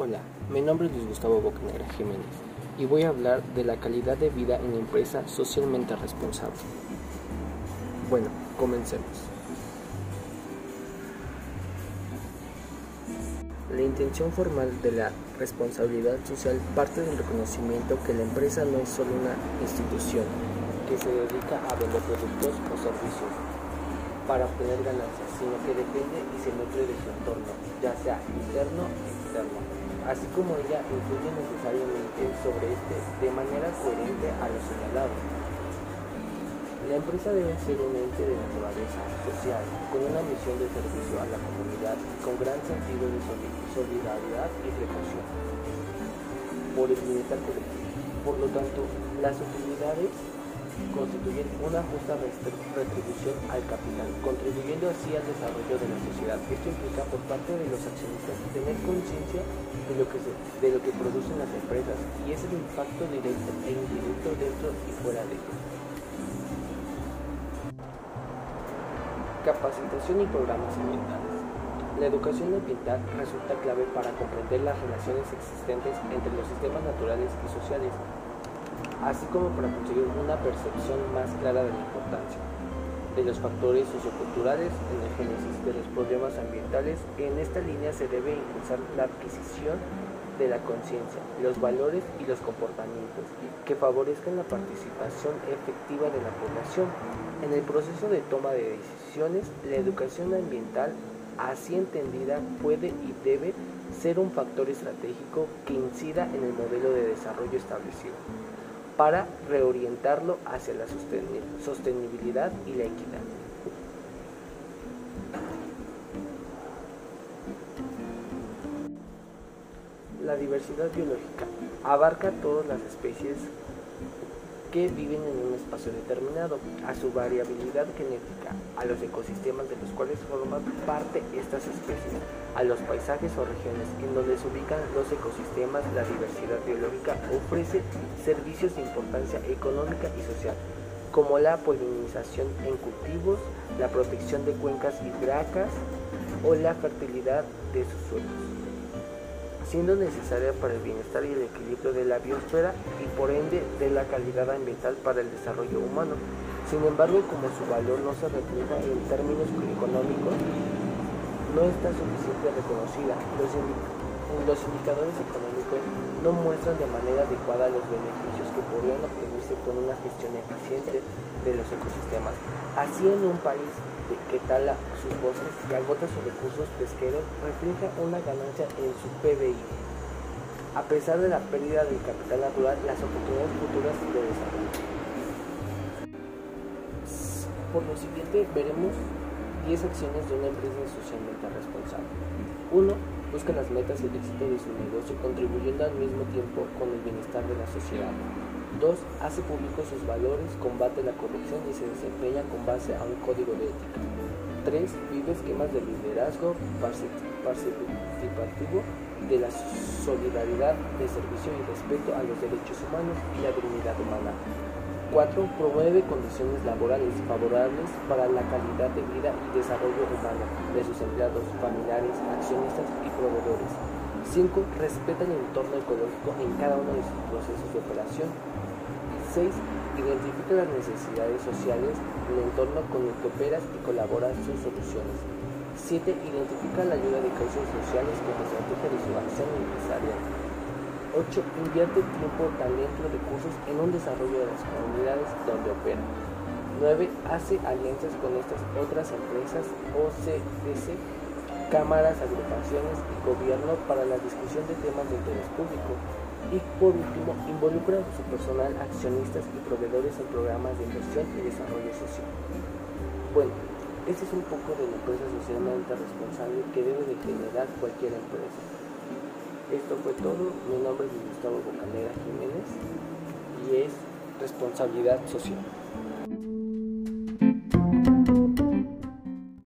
Hola, mi nombre es Luis Gustavo Bocanegra Jiménez y voy a hablar de la calidad de vida en la empresa socialmente responsable. Bueno, comencemos. La intención formal de la responsabilidad social parte del reconocimiento que la empresa no es solo una institución que se dedica a vender productos o servicios para obtener ganancias, sino que depende y se nutre de su entorno, ya sea interno o externo así como ella influye necesariamente sobre este de manera coherente a lo señalado. La empresa debe ser un ente de naturaleza social, con una misión de servicio a la comunidad, con gran sentido de solidaridad y precaución por el bienestar colectivo. Por lo tanto, las utilidades constituyen una justa retribución al capital, contribuyendo así al desarrollo de la sociedad. Esto implica por parte de los accionistas tener conciencia de lo que de lo que producen las empresas y es el impacto directo e indirecto dentro y fuera de ellas. Capacitación y programas ambientales. La educación ambiental resulta clave para comprender las relaciones existentes entre los sistemas naturales y sociales así como para conseguir una percepción más clara de la importancia de los factores socioculturales en la génesis de los problemas ambientales. En esta línea se debe impulsar la adquisición de la conciencia, los valores y los comportamientos que favorezcan la participación efectiva de la población. En el proceso de toma de decisiones, la educación ambiental, así entendida, puede y debe ser un factor estratégico que incida en el modelo de desarrollo establecido para reorientarlo hacia la sostenibilidad y la equidad. La diversidad biológica abarca todas las especies que viven en un espacio determinado, a su variabilidad genética, a los ecosistemas de los cuales forman parte estas especies, a los paisajes o regiones en donde se ubican los ecosistemas, la diversidad biológica ofrece servicios de importancia económica y social, como la polinización en cultivos, la protección de cuencas hidrácas o la fertilidad de sus suelos siendo necesaria para el bienestar y el equilibrio de la biosfera y por ende de la calidad ambiental para el desarrollo humano. Sin embargo, como su valor no se refleja en términos económicos, no está suficientemente reconocida. Los, los indicadores económicos no muestran de manera adecuada los beneficios que podrían obtenerse con una gestión eficiente de los ecosistemas. Así en un país que tala sus bosques y agota sus recursos pesqueros refleja una ganancia en su PBI. A pesar de la pérdida del capital natural, las oportunidades futuras de desarrollo. Por lo siguiente, veremos 10 acciones de una empresa socialmente responsable. 1 busca las metas y el éxito de su negocio contribuyendo al mismo tiempo con el bienestar de la sociedad. 2. Hace públicos sus valores, combate la corrupción y se desempeña con base a un código de ética. 3. Vive esquemas de liderazgo participativo de la solidaridad, de servicio y respeto a los derechos humanos y la dignidad humana. 4. Promueve condiciones laborales favorables para la calidad de vida y desarrollo humano de sus empleados, familiares, accionistas y proveedores. 5. Respeta el entorno ecológico en cada uno de sus procesos de operación. 6. Identifica las necesidades sociales del entorno con el que operas y colabora en sus soluciones. 7. Identifica la ayuda de causas sociales como estrategia de su acción empresarial. 8. Invierte tiempo, talento y recursos en un desarrollo de las comunidades donde opera. 9. Hace alianzas con estas otras empresas, OCDC, cámaras, agrupaciones y gobierno para la discusión de temas de interés público. Y por último, involucra a su personal, accionistas y proveedores en programas de inversión y desarrollo social. Bueno, este es un poco de la empresa socialmente responsable que debe de generar cualquier empresa. Esto fue todo. Mi nombre es Gustavo Bocanera Jiménez y es responsabilidad social.